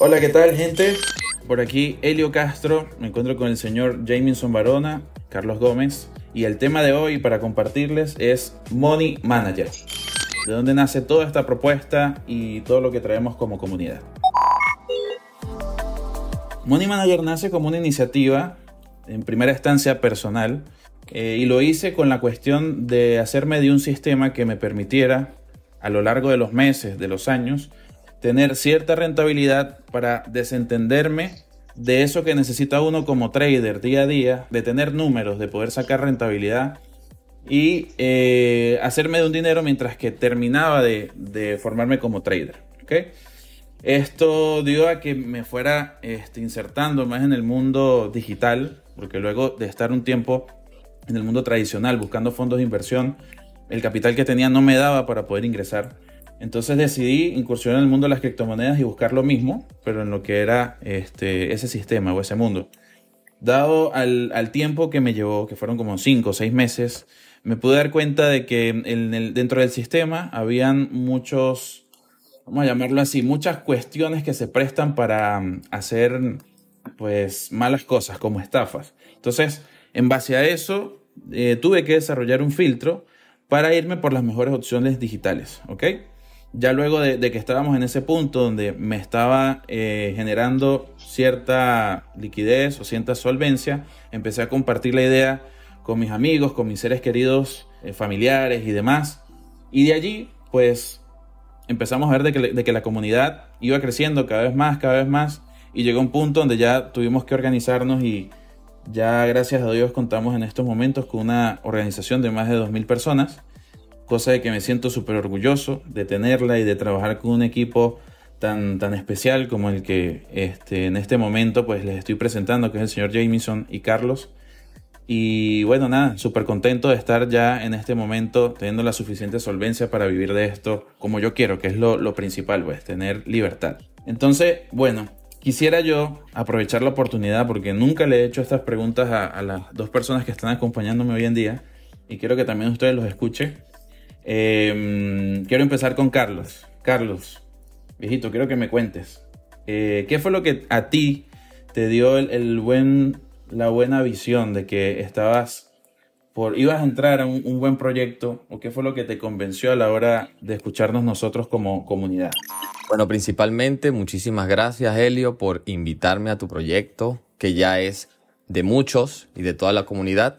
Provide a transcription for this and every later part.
Hola, ¿qué tal, gente? Por aquí, Helio Castro. Me encuentro con el señor Jamison Barona, Carlos Gómez. Y el tema de hoy para compartirles es Money Manager. De dónde nace toda esta propuesta y todo lo que traemos como comunidad. Money Manager nace como una iniciativa, en primera instancia personal, eh, y lo hice con la cuestión de hacerme de un sistema que me permitiera, a lo largo de los meses, de los años, tener cierta rentabilidad para desentenderme de eso que necesita uno como trader día a día, de tener números, de poder sacar rentabilidad y eh, hacerme de un dinero mientras que terminaba de, formarme como trader. Esto dio a que me fuera este, insertando más en el mundo digital, porque luego de estar un tiempo en el mundo tradicional buscando fondos de inversión, el capital que tenía no me daba para poder ingresar. Entonces decidí incursionar en el mundo de las criptomonedas y buscar lo mismo, pero en lo que era este, ese sistema o ese mundo. Dado al, tiempo que me llevó, que fueron como 5 o 6 meses, me pude dar cuenta de que en dentro del sistema habían muchos, vamos a llamarlo así, muchas cuestiones que se prestan para mm, hacer pues malas cosas como estafas. Entonces, en base a eso, eh, tuve que desarrollar un filtro para irme por las mejores opciones digitales, ¿ok? Ya luego de, que estábamos en ese punto donde me estaba eh, generando cierta liquidez o cierta solvencia, empecé a compartir la idea con mis amigos, con mis seres queridos, eh, familiares y demás. Y de allí, pues, empezamos a ver de que, que la comunidad iba creciendo cada vez más, cada vez más. Y llegó un punto donde ya tuvimos que organizarnos y ya gracias a Dios contamos en estos momentos con una organización de más de 2.000 personas cosa de que me siento súper orgulloso de tenerla y de trabajar con un equipo tan, tan especial como el que este, en este momento pues les estoy presentando, que es el señor Jamison y Carlos. Y bueno, nada, súper contento de estar ya en este momento teniendo la suficiente solvencia para vivir de esto como yo quiero, que es lo, lo principal, pues, tener libertad. Entonces, bueno, quisiera yo aprovechar la oportunidad porque nunca le he hecho estas preguntas a, a las dos personas que están acompañándome hoy en día y quiero que también ustedes los escuchen Em, quiero empezar con Carlos. Carlos, viejito, quiero que me cuentes. Eh, ¿Qué fue lo que a ti te dio el, buen, la buena visión de que estabas por, ibas a entrar a un, un, buen proyecto o qué fue lo que te convenció a la hora de escucharnos nosotros como comunidad? Bueno, principalmente muchísimas gracias Helio por invitarme a tu proyecto que ya es de muchos y de toda la comunidad.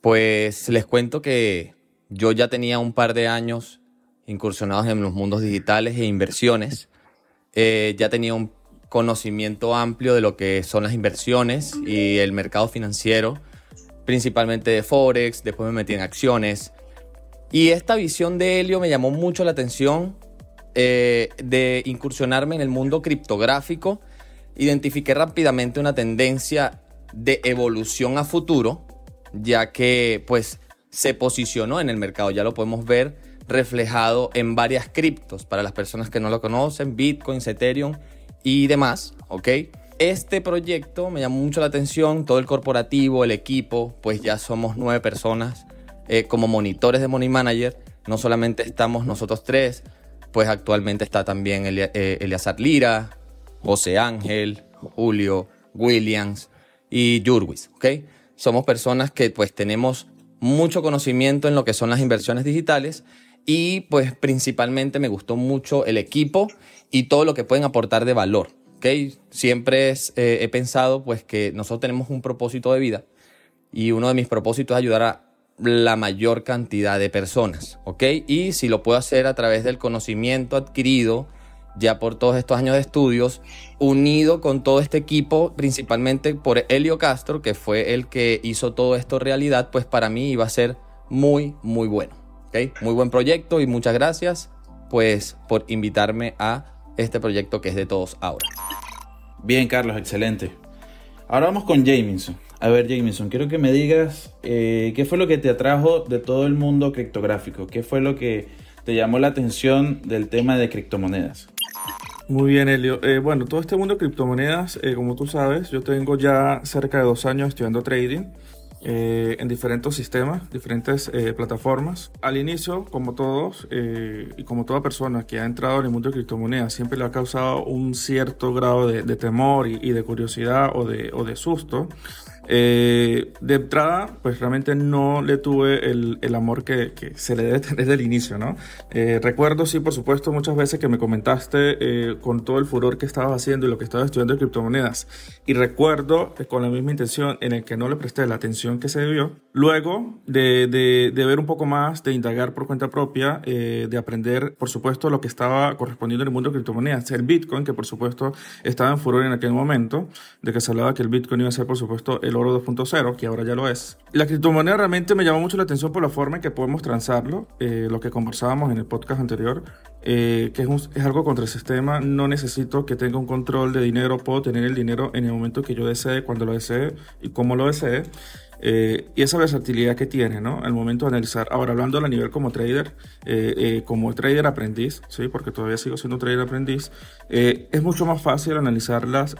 Pues les cuento que yo ya tenía un par de años incursionados en los mundos digitales e inversiones. Eh, ya tenía un conocimiento amplio de lo que son las inversiones y el mercado financiero, principalmente de Forex, después me metí en acciones. Y esta visión de Helio me llamó mucho la atención eh, de incursionarme en el mundo criptográfico. Identifiqué rápidamente una tendencia de evolución a futuro, ya que pues se posicionó en el mercado. Ya lo podemos ver reflejado en varias criptos para las personas que no lo conocen, Bitcoin, Ethereum y demás, ¿ok? Este proyecto me llamó mucho la atención, todo el corporativo, el equipo, pues ya somos nueve personas eh, como monitores de Money Manager. No solamente estamos nosotros tres, pues actualmente está también eh, Eliazar Lira, José Ángel, Julio, Williams y Jurwis, ¿ok? Somos personas que pues tenemos mucho conocimiento en lo que son las inversiones digitales y pues principalmente me gustó mucho el equipo y todo lo que pueden aportar de valor. ¿okay? Siempre eh, he pensado pues que nosotros tenemos un propósito de vida y uno de mis propósitos es ayudar a la mayor cantidad de personas. ¿ok? Y si lo puedo hacer a través del conocimiento adquirido, ya por todos estos años de estudios, unido con todo este equipo, principalmente por Helio Castro, que fue el que hizo todo esto realidad, pues para mí iba a ser muy, muy bueno. ¿okay? Muy buen proyecto y muchas gracias pues por invitarme a este proyecto que es de todos ahora. Bien, Carlos, excelente. Ahora vamos con Jamison. A ver, Jamison, quiero que me digas eh, qué fue lo que te atrajo de todo el mundo criptográfico, qué fue lo que te llamó la atención del tema de criptomonedas. Muy bien, Elio. Eh, bueno, todo este mundo de criptomonedas, eh, como tú sabes, yo tengo ya cerca de dos años estudiando trading eh, en diferentes sistemas, diferentes eh, plataformas. Al inicio, como todos eh, y como toda persona que ha entrado en el mundo de criptomonedas, siempre le ha causado un cierto grado de, temor y, y, de curiosidad o de, o de susto. Eh, de entrada, pues realmente no le tuve el, amor que, que, se le debe tener desde el inicio, ¿no? Eh, recuerdo, sí, por supuesto, muchas veces que me comentaste eh, con todo el furor que estabas haciendo y lo que estabas estudiando de criptomonedas. Y recuerdo con la misma intención en el que no le presté la atención que se debió. Luego de, de, de ver un poco más, de indagar por cuenta propia, de aprender, por supuesto, lo que estaba correspondiendo en el mundo de criptomonedas. El Bitcoin, que por supuesto estaba en furor en aquel momento, de que se hablaba que el Bitcoin iba a ser, por supuesto, el oro 2.0, que ahora ya lo es. La criptomoneda realmente me llamó mucho la atención por la forma en que podemos transarlo, eh, lo que conversábamos en el podcast anterior, eh, que es, es, algo contra el sistema. No necesito que tenga un control de dinero, puedo tener el dinero en el momento que yo desee, cuando lo desee y cómo lo desee. Eh, y esa versatilidad que tiene, ¿no? Al momento de analizar. Ahora, hablando a nivel como trader, eh, eh, como trader aprendiz, ¿sí? Porque todavía sigo siendo trader aprendiz, es mucho más fácil analizar las,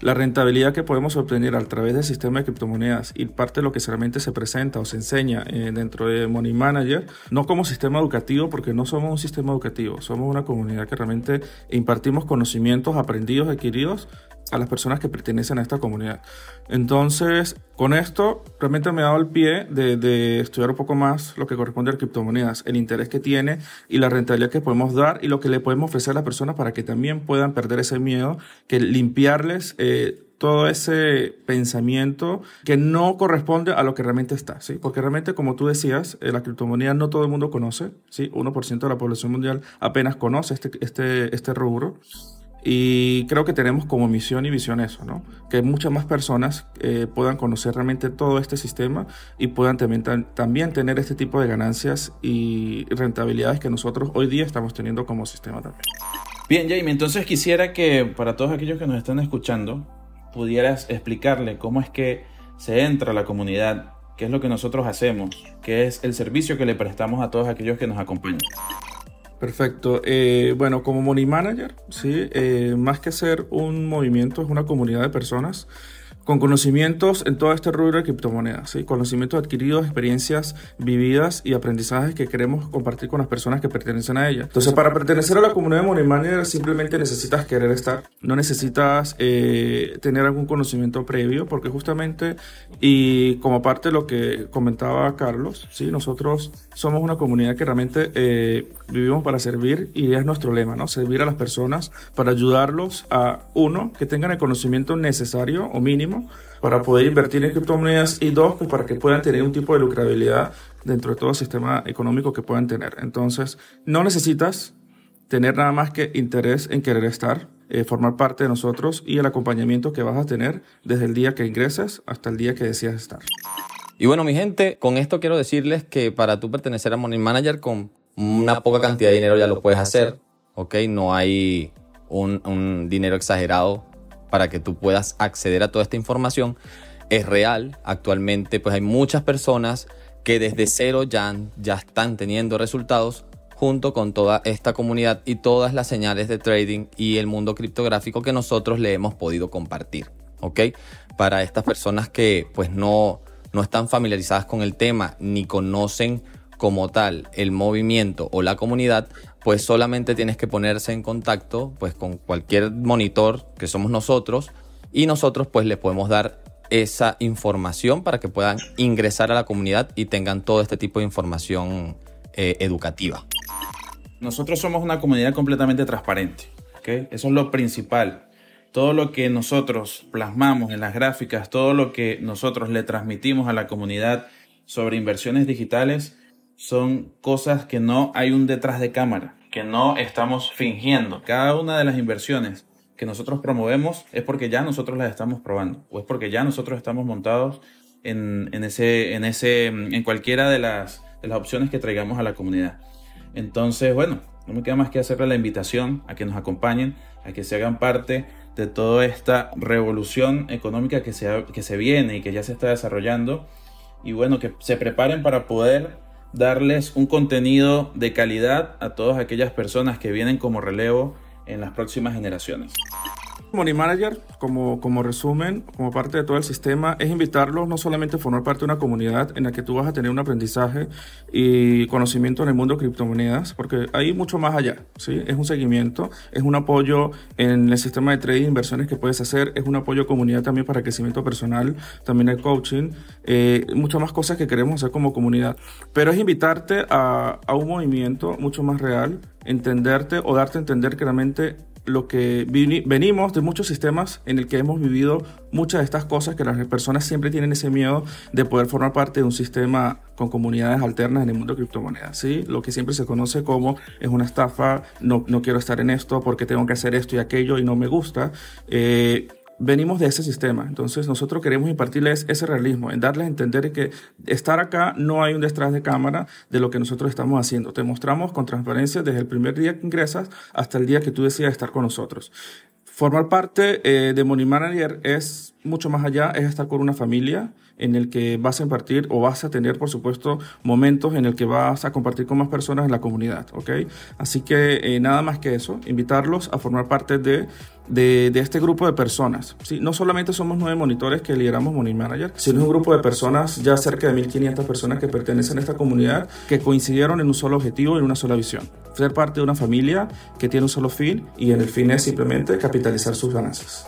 la rentabilidad que podemos obtener a través del sistema de criptomonedas y parte de lo que realmente se presenta o se enseña dentro de Money Manager, no como sistema educativo, porque no somos un sistema educativo, somos una comunidad que realmente impartimos conocimientos aprendidos, adquiridos a las personas que pertenecen a esta comunidad. Entonces, con esto realmente me ha dado el pie de, de, estudiar un poco más lo que corresponde a criptomonedas, el interés que tiene y la rentabilidad que podemos dar y lo que le podemos ofrecer a las personas para que también puedan perder ese miedo, que limpiarles eh, todo ese pensamiento que no corresponde a lo que realmente está, ¿sí? Porque realmente, como tú decías, eh, la criptomoneda no todo el mundo conoce, ¿sí? 1% de la población mundial apenas conoce este, este, este rubro. Y creo que tenemos como misión y visión eso, ¿no? Que muchas más personas eh, puedan conocer realmente todo este sistema y puedan también, también tener este tipo de ganancias y rentabilidades que nosotros hoy día estamos teniendo como sistema también. Bien, Jamie, entonces quisiera que para todos aquellos que nos están escuchando, pudieras explicarle cómo es que se entra a la comunidad, qué es lo que nosotros hacemos, qué es el servicio que le prestamos a todos aquellos que nos acompañan. Perfecto. Eh, bueno, como Money Manager, sí, eh, más que ser un movimiento, es una comunidad de personas con conocimientos en todo este rubro de criptomonedas, ¿sí? conocimientos adquiridos, experiencias vividas y aprendizajes que queremos compartir con las personas que pertenecen a ella. Entonces, para pertenecer a la comunidad de Money Manager simplemente necesitas querer estar, no necesitas eh, tener algún conocimiento previo, porque justamente, y como parte de lo que comentaba Carlos, ¿sí? nosotros somos una comunidad que realmente eh, vivimos para servir y es nuestro lema, ¿no? servir a las personas para ayudarlos a, uno, que tengan el conocimiento necesario o mínimo, para poder invertir en criptomonedas y dos, pues para que puedan tener un tipo de lucrabilidad dentro de todo el sistema económico que puedan tener. Entonces, no necesitas tener nada más que interés en querer estar, eh, formar parte de nosotros y el acompañamiento que vas a tener desde el día que ingresas hasta el día que decidas estar. Y bueno, mi gente, con esto quiero decirles que para tú pertenecer a Money Manager con una poca cantidad de dinero ya lo puedes hacer, ¿ok? No hay un, un dinero exagerado para que tú puedas acceder a toda esta información es real. Actualmente pues hay muchas personas que desde cero ya, ya están teniendo resultados junto con toda esta comunidad y todas las señales de trading y el mundo criptográfico que nosotros le hemos podido compartir. ¿Ok? Para estas personas que pues no, no están familiarizadas con el tema ni conocen como tal el movimiento o la comunidad, pues solamente tienes que ponerse en contacto pues con cualquier monitor que somos nosotros y nosotros pues les podemos dar esa información para que puedan ingresar a la comunidad y tengan todo este tipo de información eh, educativa. Nosotros somos una comunidad completamente transparente, ¿okay? Eso es lo principal. Todo lo que nosotros plasmamos en las gráficas, todo lo que nosotros le transmitimos a la comunidad sobre inversiones digitales, son cosas que no hay un detrás de cámara, que no estamos fingiendo. Cada una de las inversiones que nosotros promovemos es porque ya nosotros las estamos probando o es porque ya nosotros estamos montados en, ese, en, ese, en cualquiera de las, de las opciones que traigamos a la comunidad. Entonces, bueno, no me queda más que hacerle la invitación a que nos acompañen, a que se hagan parte de toda esta revolución económica que se, que se viene y que ya se está desarrollando. Y bueno, que se preparen para poder darles un contenido de calidad a todas aquellas personas que vienen como relevo en las próximas generaciones. Money Manager, como, como resumen, como parte de todo el sistema, es invitarlos no solamente a formar parte de una comunidad en la que tú vas a tener un aprendizaje y conocimiento en el mundo de criptomonedas, porque hay mucho más allá, ¿sí? Es un seguimiento, es un apoyo en el sistema de trading, inversiones que puedes hacer, es un apoyo a comunidad también para crecimiento personal, también hay coaching, eh, muchas más cosas que queremos hacer como comunidad. Pero es invitarte a, a un movimiento mucho más real, entenderte o darte a entender que realmente lo que venimos de muchos sistemas en el que hemos vivido muchas de estas cosas que las personas siempre tienen ese miedo de poder formar parte de un sistema con comunidades alternas en el mundo de criptomonedas, ¿sí? Lo que siempre se conoce como es una estafa, no, no quiero estar en esto porque tengo que hacer esto y aquello y no me gusta. Eh, venimos de ese sistema. Entonces nosotros queremos impartirles ese realismo, en darles a entender que estar acá no hay un detrás de cámara de lo que nosotros estamos haciendo. Te mostramos con transparencia desde el primer día que ingresas hasta el día que tú decidas estar con nosotros. Formar parte eh, de Money Manager es mucho más allá, es estar con una familia en el que vas a impartir o vas a tener, por supuesto, momentos en el que vas a compartir con más personas en la comunidad, ¿ok? Así que eh, nada más que eso, invitarlos a formar parte de, de, este grupo de personas. ¿sí? No solamente somos nueve monitores que lideramos Money Manager, sino un grupo de personas, ya cerca de 1.500 personas que pertenecen a esta comunidad, que coincidieron en un solo objetivo, en una sola visión. Ser parte de una familia que tiene un solo fin y en el fin es simplemente capitalizar sus ganancias.